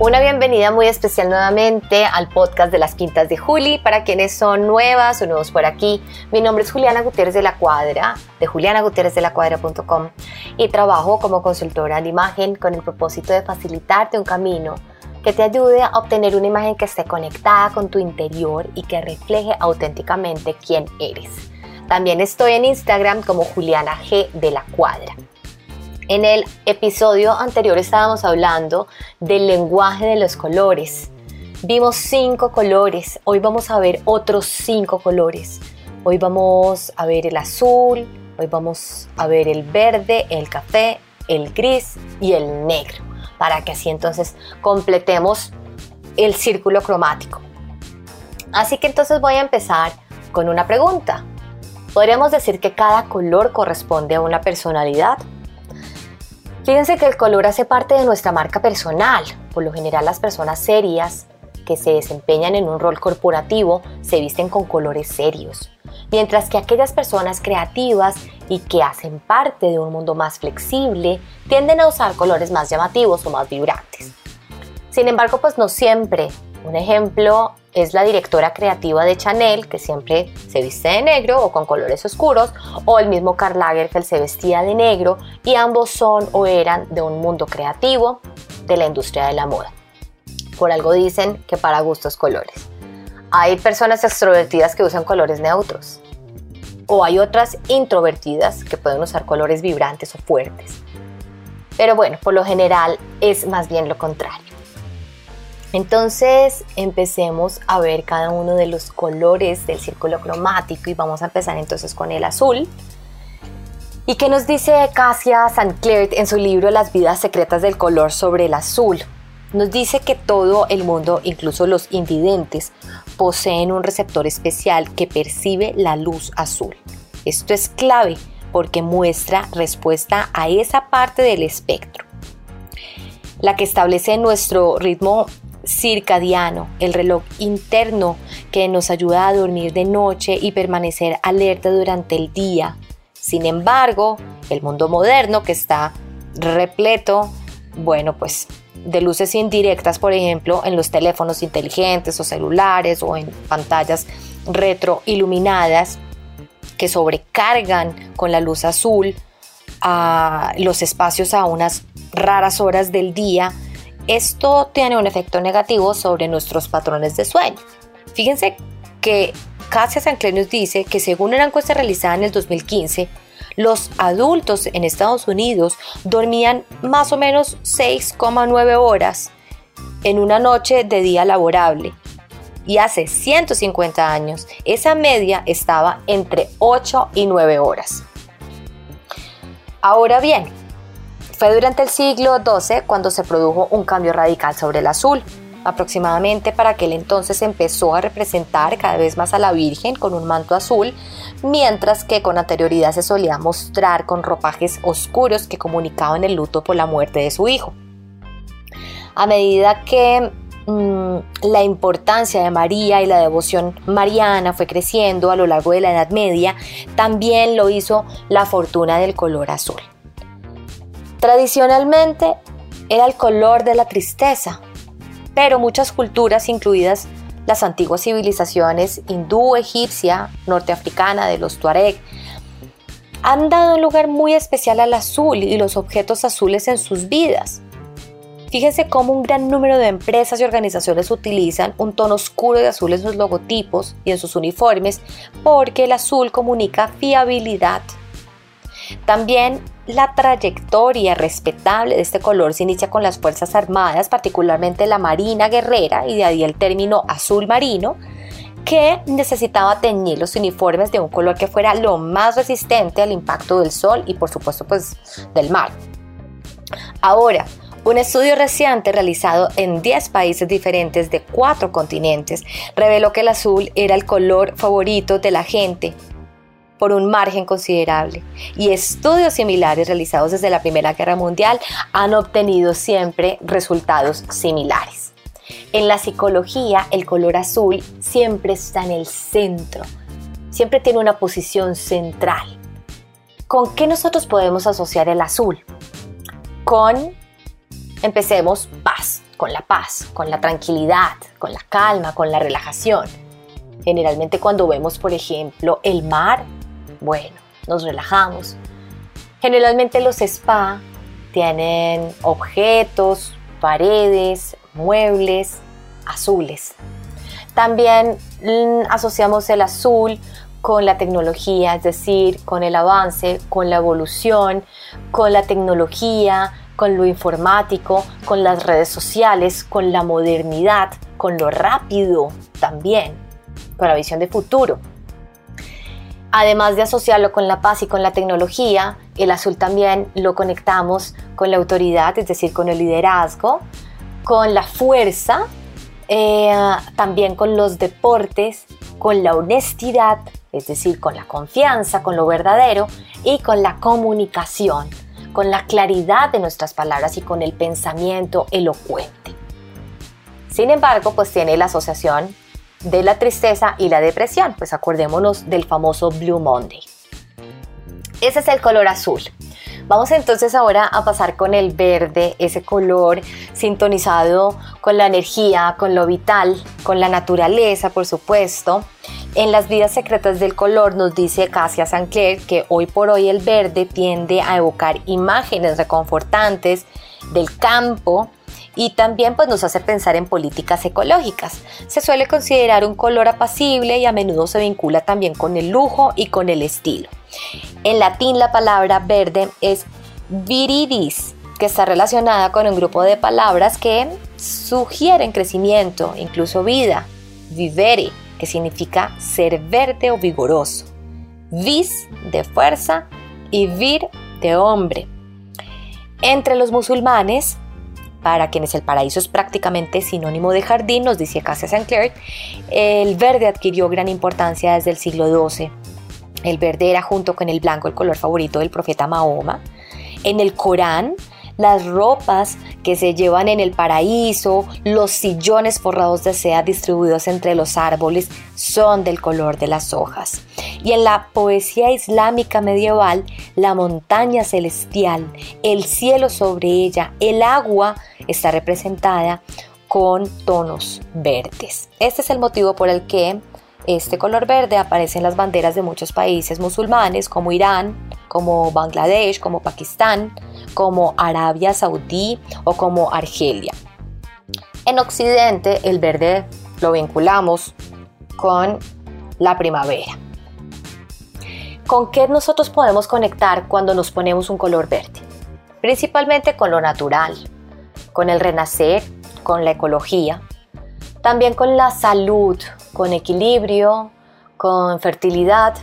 Una bienvenida muy especial nuevamente al podcast de las Quintas de Juli. Para quienes son nuevas o nuevos por aquí, mi nombre es Juliana Gutiérrez de la Cuadra, de julianagutierrezdelacuadra.com y trabajo como consultora de imagen con el propósito de facilitarte un camino que te ayude a obtener una imagen que esté conectada con tu interior y que refleje auténticamente quién eres. También estoy en Instagram como Juliana G de la Cuadra. En el episodio anterior estábamos hablando del lenguaje de los colores. Vimos cinco colores, hoy vamos a ver otros cinco colores. Hoy vamos a ver el azul, hoy vamos a ver el verde, el café, el gris y el negro, para que así entonces completemos el círculo cromático. Así que entonces voy a empezar con una pregunta. ¿Podríamos decir que cada color corresponde a una personalidad? Fíjense que el color hace parte de nuestra marca personal. Por lo general las personas serias que se desempeñan en un rol corporativo se visten con colores serios, mientras que aquellas personas creativas y que hacen parte de un mundo más flexible tienden a usar colores más llamativos o más vibrantes. Sin embargo, pues no siempre. Un ejemplo es la directora creativa de Chanel, que siempre se viste de negro o con colores oscuros, o el mismo Karl Lagerfeld se vestía de negro y ambos son o eran de un mundo creativo de la industria de la moda. Por algo dicen que para gustos colores. Hay personas extrovertidas que usan colores neutros, o hay otras introvertidas que pueden usar colores vibrantes o fuertes. Pero bueno, por lo general es más bien lo contrario. Entonces empecemos a ver cada uno de los colores del círculo cromático y vamos a empezar entonces con el azul. ¿Y qué nos dice Cassia Sancler en su libro Las vidas secretas del color sobre el azul? Nos dice que todo el mundo, incluso los invidentes, poseen un receptor especial que percibe la luz azul. Esto es clave porque muestra respuesta a esa parte del espectro la que establece nuestro ritmo circadiano, el reloj interno que nos ayuda a dormir de noche y permanecer alerta durante el día. Sin embargo, el mundo moderno que está repleto, bueno, pues de luces indirectas, por ejemplo, en los teléfonos inteligentes o celulares o en pantallas retroiluminadas que sobrecargan con la luz azul a los espacios a unas raras horas del día, esto tiene un efecto negativo sobre nuestros patrones de sueño. Fíjense que Cassia Sancler nos dice que según una encuesta realizada en el 2015, los adultos en Estados Unidos dormían más o menos 6,9 horas en una noche de día laborable. Y hace 150 años esa media estaba entre 8 y 9 horas. Ahora bien, fue durante el siglo XII cuando se produjo un cambio radical sobre el azul. Aproximadamente para aquel entonces empezó a representar cada vez más a la Virgen con un manto azul, mientras que con anterioridad se solía mostrar con ropajes oscuros que comunicaban el luto por la muerte de su hijo. A medida que mm, la importancia de María y la devoción mariana fue creciendo a lo largo de la Edad Media, también lo hizo la fortuna del color azul. Tradicionalmente era el color de la tristeza, pero muchas culturas, incluidas las antiguas civilizaciones hindú, egipcia, norteafricana, de los Tuareg, han dado un lugar muy especial al azul y los objetos azules en sus vidas. Fíjense cómo un gran número de empresas y organizaciones utilizan un tono oscuro de azul en sus logotipos y en sus uniformes porque el azul comunica fiabilidad. También la trayectoria respetable de este color se inicia con las Fuerzas Armadas, particularmente la Marina Guerrera, y de ahí el término azul marino, que necesitaba teñir los uniformes de un color que fuera lo más resistente al impacto del sol y por supuesto pues del mar. Ahora, un estudio reciente realizado en 10 países diferentes de 4 continentes reveló que el azul era el color favorito de la gente por un margen considerable y estudios similares realizados desde la Primera Guerra Mundial han obtenido siempre resultados similares. En la psicología, el color azul siempre está en el centro, siempre tiene una posición central. ¿Con qué nosotros podemos asociar el azul? Con, empecemos, paz, con la paz, con la tranquilidad, con la calma, con la relajación. Generalmente cuando vemos, por ejemplo, el mar, bueno, nos relajamos. Generalmente los spa tienen objetos, paredes, muebles azules. También mm, asociamos el azul con la tecnología, es decir, con el avance, con la evolución, con la tecnología, con lo informático, con las redes sociales, con la modernidad, con lo rápido también, con la visión de futuro. Además de asociarlo con la paz y con la tecnología, el azul también lo conectamos con la autoridad, es decir, con el liderazgo, con la fuerza, eh, también con los deportes, con la honestidad, es decir, con la confianza, con lo verdadero y con la comunicación, con la claridad de nuestras palabras y con el pensamiento elocuente. Sin embargo, pues tiene la asociación de la tristeza y la depresión, pues acordémonos del famoso Blue Monday. Ese es el color azul. Vamos entonces ahora a pasar con el verde, ese color sintonizado con la energía, con lo vital, con la naturaleza, por supuesto. En las vidas secretas del color nos dice Cassia Sancler que hoy por hoy el verde tiende a evocar imágenes reconfortantes del campo, y también pues nos hace pensar en políticas ecológicas. Se suele considerar un color apacible y a menudo se vincula también con el lujo y con el estilo. En latín la palabra verde es viridis, que está relacionada con un grupo de palabras que sugieren crecimiento, incluso vida. Vivere, que significa ser verde o vigoroso. Vis, de fuerza, y vir, de hombre. Entre los musulmanes, para quienes el paraíso es prácticamente sinónimo de jardín, nos dice Cassia Sinclair, el verde adquirió gran importancia desde el siglo XII. El verde era junto con el blanco el color favorito del profeta Mahoma. En el Corán, las ropas que se llevan en el paraíso, los sillones forrados de seda distribuidos entre los árboles son del color de las hojas. Y en la poesía islámica medieval, la montaña celestial, el cielo sobre ella, el agua está representada con tonos verdes. Este es el motivo por el que este color verde aparece en las banderas de muchos países musulmanes como Irán, como Bangladesh, como Pakistán, como Arabia Saudí o como Argelia. En Occidente el verde lo vinculamos con la primavera. ¿Con qué nosotros podemos conectar cuando nos ponemos un color verde? Principalmente con lo natural, con el renacer, con la ecología, también con la salud, con equilibrio, con fertilidad,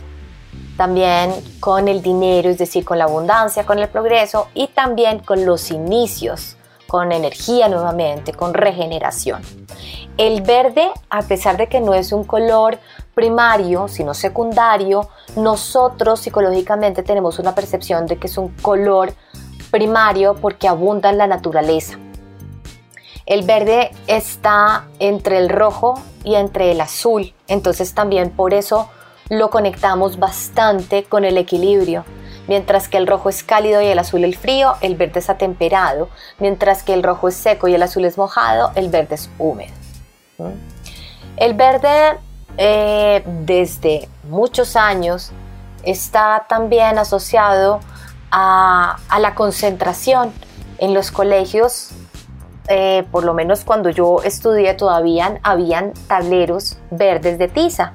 también con el dinero, es decir, con la abundancia, con el progreso y también con los inicios, con energía nuevamente, con regeneración. El verde, a pesar de que no es un color primario, sino secundario, nosotros psicológicamente tenemos una percepción de que es un color primario porque abunda en la naturaleza. El verde está entre el rojo y entre el azul, entonces también por eso lo conectamos bastante con el equilibrio. Mientras que el rojo es cálido y el azul el frío, el verde es atemperado. Mientras que el rojo es seco y el azul es mojado, el verde es húmedo. ¿Mm? El verde eh, desde muchos años está también asociado a, a la concentración en los colegios eh, por lo menos cuando yo estudié todavía habían tableros verdes de tiza.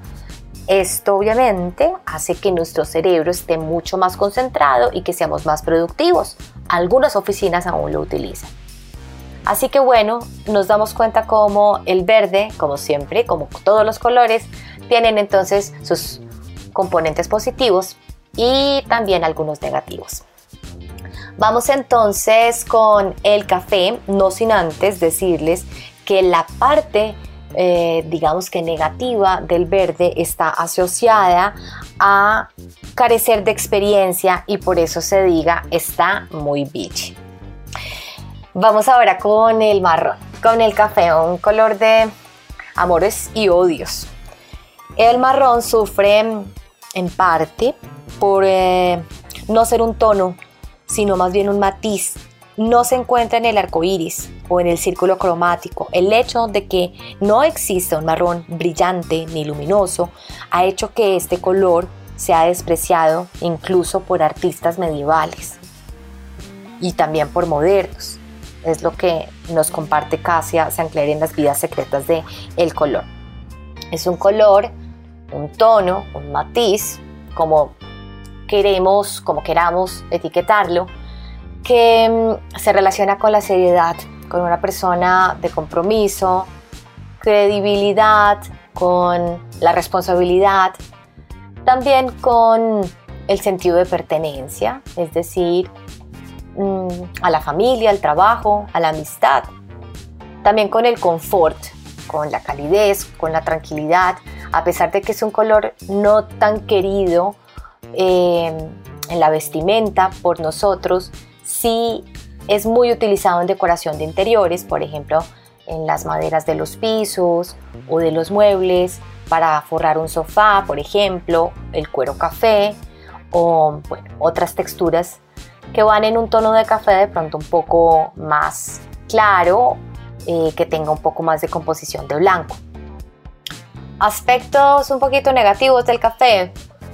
Esto obviamente hace que nuestro cerebro esté mucho más concentrado y que seamos más productivos. Algunas oficinas aún lo utilizan. Así que bueno, nos damos cuenta como el verde, como siempre, como todos los colores, tienen entonces sus componentes positivos y también algunos negativos. Vamos entonces con el café, no sin antes decirles que la parte eh, digamos que negativa del verde está asociada a carecer de experiencia y por eso se diga está muy beach. Vamos ahora con el marrón, con el café, un color de amores y odios. El marrón sufre en parte por eh, no ser un tono, sino más bien un matiz no se encuentra en el arco iris o en el círculo cromático. El hecho de que no exista un marrón brillante ni luminoso ha hecho que este color sea despreciado incluso por artistas medievales y también por modernos. Es lo que nos comparte Cassia Sancler en las vidas secretas de el color. Es un color, un tono, un matiz, como queremos, como queramos etiquetarlo, que mm, se relaciona con la seriedad, con una persona de compromiso, credibilidad, con la responsabilidad, también con el sentido de pertenencia, es decir, mm, a la familia, al trabajo, a la amistad, también con el confort, con la calidez, con la tranquilidad, a pesar de que es un color no tan querido eh, en la vestimenta por nosotros, sí es muy utilizado en decoración de interiores, por ejemplo, en las maderas de los pisos o de los muebles, para forrar un sofá, por ejemplo, el cuero café o otras texturas que van en un tono de café de pronto un poco más claro, eh, que tenga un poco más de composición de blanco. Aspectos un poquito negativos del café,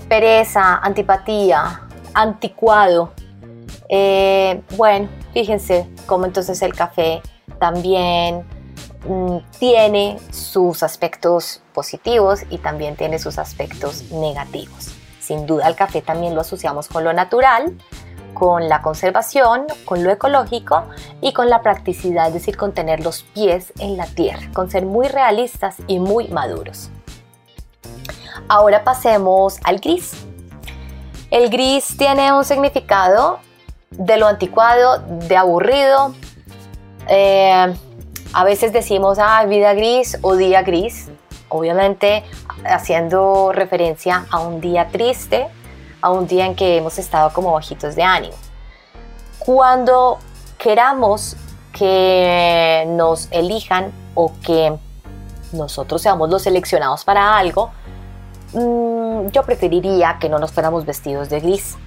pereza, antipatía, anticuado, eh, bueno, fíjense cómo entonces el café también mm, tiene sus aspectos positivos y también tiene sus aspectos negativos. Sin duda el café también lo asociamos con lo natural, con la conservación, con lo ecológico y con la practicidad, es decir, con tener los pies en la tierra, con ser muy realistas y muy maduros. Ahora pasemos al gris. El gris tiene un significado de lo anticuado, de aburrido. Eh, a veces decimos, ah, vida gris o día gris, obviamente haciendo referencia a un día triste, a un día en que hemos estado como bajitos de ánimo. Cuando queramos que nos elijan o que nosotros seamos los seleccionados para algo, mm, yo preferiría que no nos fuéramos vestidos de gris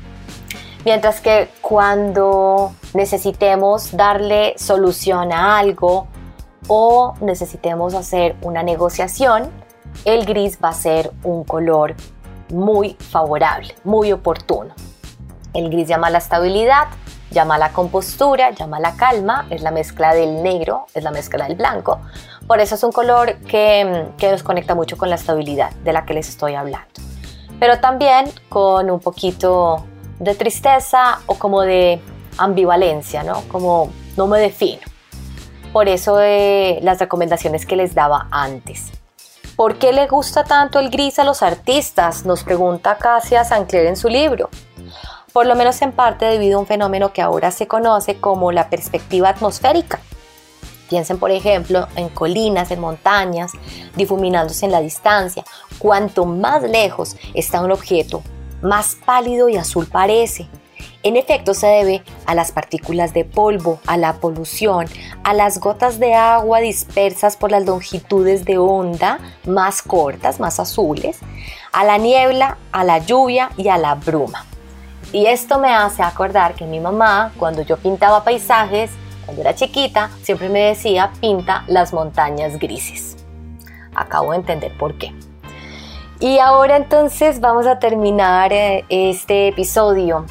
Mientras que cuando necesitemos darle solución a algo o necesitemos hacer una negociación, el gris va a ser un color muy favorable, muy oportuno. El gris llama la estabilidad, llama la compostura, llama la calma, es la mezcla del negro, es la mezcla del blanco. Por eso es un color que, que nos conecta mucho con la estabilidad de la que les estoy hablando. Pero también con un poquito de tristeza o como de ambivalencia, ¿no? Como no me defino. Por eso eh, las recomendaciones que les daba antes. ¿Por qué le gusta tanto el gris a los artistas? Nos pregunta Cassia Sancler en su libro. Por lo menos en parte debido a un fenómeno que ahora se conoce como la perspectiva atmosférica. Piensen, por ejemplo, en colinas, en montañas, difuminándose en la distancia. Cuanto más lejos está un objeto, más pálido y azul parece. En efecto, se debe a las partículas de polvo, a la polución, a las gotas de agua dispersas por las longitudes de onda más cortas, más azules, a la niebla, a la lluvia y a la bruma. Y esto me hace acordar que mi mamá, cuando yo pintaba paisajes, cuando era chiquita, siempre me decía, pinta las montañas grises. Acabo de entender por qué. Y ahora entonces vamos a terminar eh, este episodio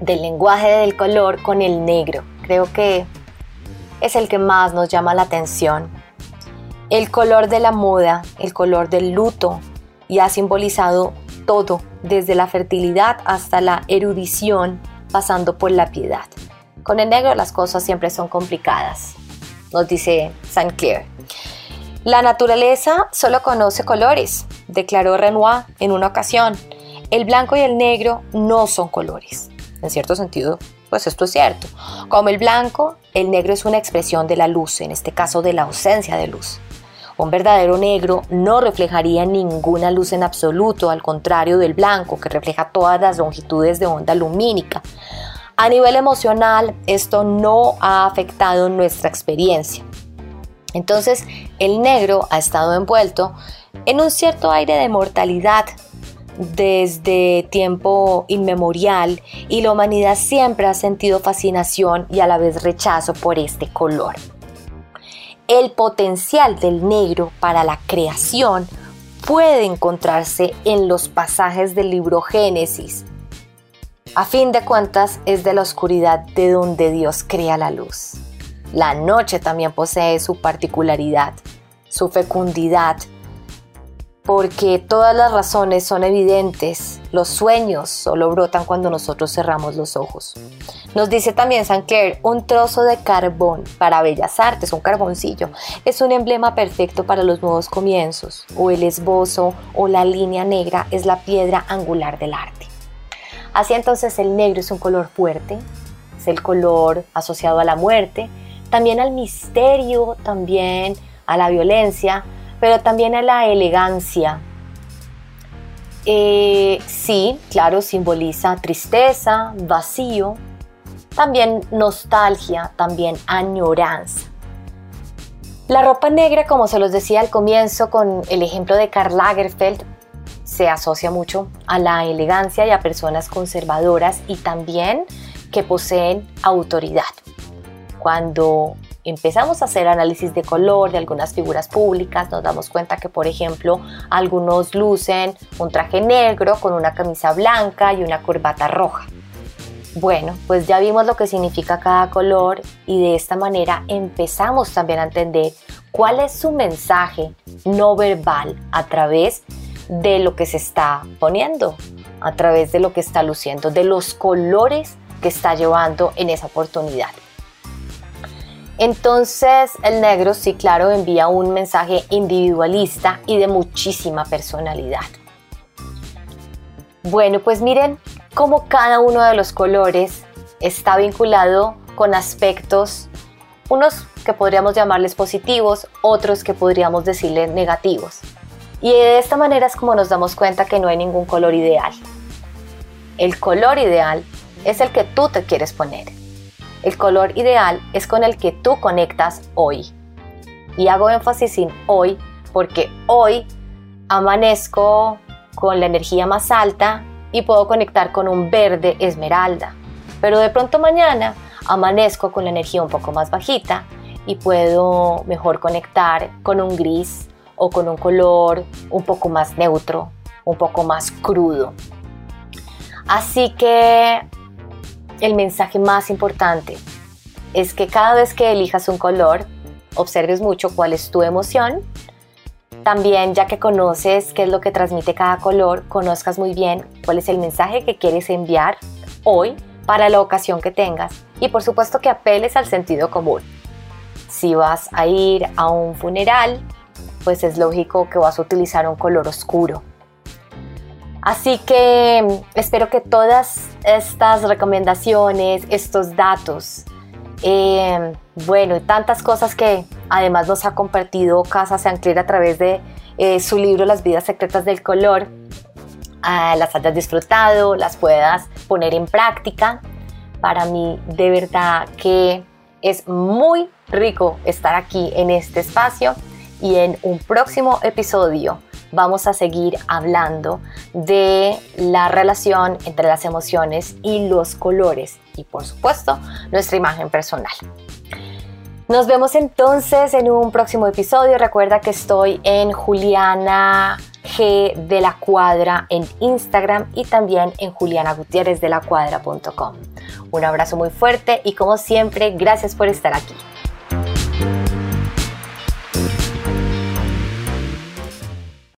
del lenguaje del color con el negro. Creo que es el que más nos llama la atención. El color de la moda, el color del luto y ha simbolizado todo, desde la fertilidad hasta la erudición, pasando por la piedad. Con el negro las cosas siempre son complicadas, nos dice Saint Clair. La naturaleza solo conoce colores, declaró Renoir en una ocasión, el blanco y el negro no son colores. En cierto sentido, pues esto es cierto. Como el blanco, el negro es una expresión de la luz, en este caso de la ausencia de luz. Un verdadero negro no reflejaría ninguna luz en absoluto, al contrario del blanco, que refleja todas las longitudes de onda lumínica. A nivel emocional, esto no ha afectado nuestra experiencia. Entonces, el negro ha estado envuelto en un cierto aire de mortalidad desde tiempo inmemorial y la humanidad siempre ha sentido fascinación y a la vez rechazo por este color. El potencial del negro para la creación puede encontrarse en los pasajes del libro Génesis. A fin de cuentas, es de la oscuridad de donde Dios crea la luz. La noche también posee su particularidad, su fecundidad, porque todas las razones son evidentes, los sueños solo brotan cuando nosotros cerramos los ojos. Nos dice también San Clair, un trozo de carbón para bellas artes, un carboncillo, es un emblema perfecto para los nuevos comienzos, o el esbozo o la línea negra es la piedra angular del arte. Así entonces el negro es un color fuerte, es el color asociado a la muerte, también al misterio, también a la violencia, pero también a la elegancia. Eh, sí, claro, simboliza tristeza, vacío, también nostalgia, también añoranza. La ropa negra, como se los decía al comienzo con el ejemplo de Karl Lagerfeld, se asocia mucho a la elegancia y a personas conservadoras y también que poseen autoridad. Cuando empezamos a hacer análisis de color de algunas figuras públicas, nos damos cuenta que, por ejemplo, algunos lucen un traje negro con una camisa blanca y una corbata roja. Bueno, pues ya vimos lo que significa cada color y de esta manera empezamos también a entender cuál es su mensaje no verbal a través de lo que se está poniendo, a través de lo que está luciendo, de los colores que está llevando en esa oportunidad. Entonces el negro sí, claro, envía un mensaje individualista y de muchísima personalidad. Bueno, pues miren cómo cada uno de los colores está vinculado con aspectos, unos que podríamos llamarles positivos, otros que podríamos decirles negativos. Y de esta manera es como nos damos cuenta que no hay ningún color ideal. El color ideal es el que tú te quieres poner el color ideal es con el que tú conectas hoy. Y hago énfasis en hoy porque hoy amanezco con la energía más alta y puedo conectar con un verde esmeralda. Pero de pronto mañana amanezco con la energía un poco más bajita y puedo mejor conectar con un gris o con un color un poco más neutro, un poco más crudo. Así que el mensaje más importante es que cada vez que elijas un color, observes mucho cuál es tu emoción. También, ya que conoces qué es lo que transmite cada color, conozcas muy bien cuál es el mensaje que quieres enviar hoy para la ocasión que tengas. Y por supuesto que apeles al sentido común. Si vas a ir a un funeral, pues es lógico que vas a utilizar un color oscuro. Así que mm, espero que todas estas recomendaciones, estos datos, eh, bueno, tantas cosas que además nos ha compartido Casa Sancler a través de eh, su libro Las vidas secretas del color, ah, las hayas disfrutado, las puedas poner en práctica. Para mí, de verdad que es muy rico estar aquí en este espacio y en un próximo episodio vamos a seguir hablando de la relación entre las emociones y los colores y por supuesto nuestra imagen personal. Nos vemos entonces en un próximo episodio. Recuerda que estoy en Juliana G de la Cuadra en Instagram y también en julianagutierrezdelacuadra.com. Un abrazo muy fuerte y como siempre, gracias por estar aquí.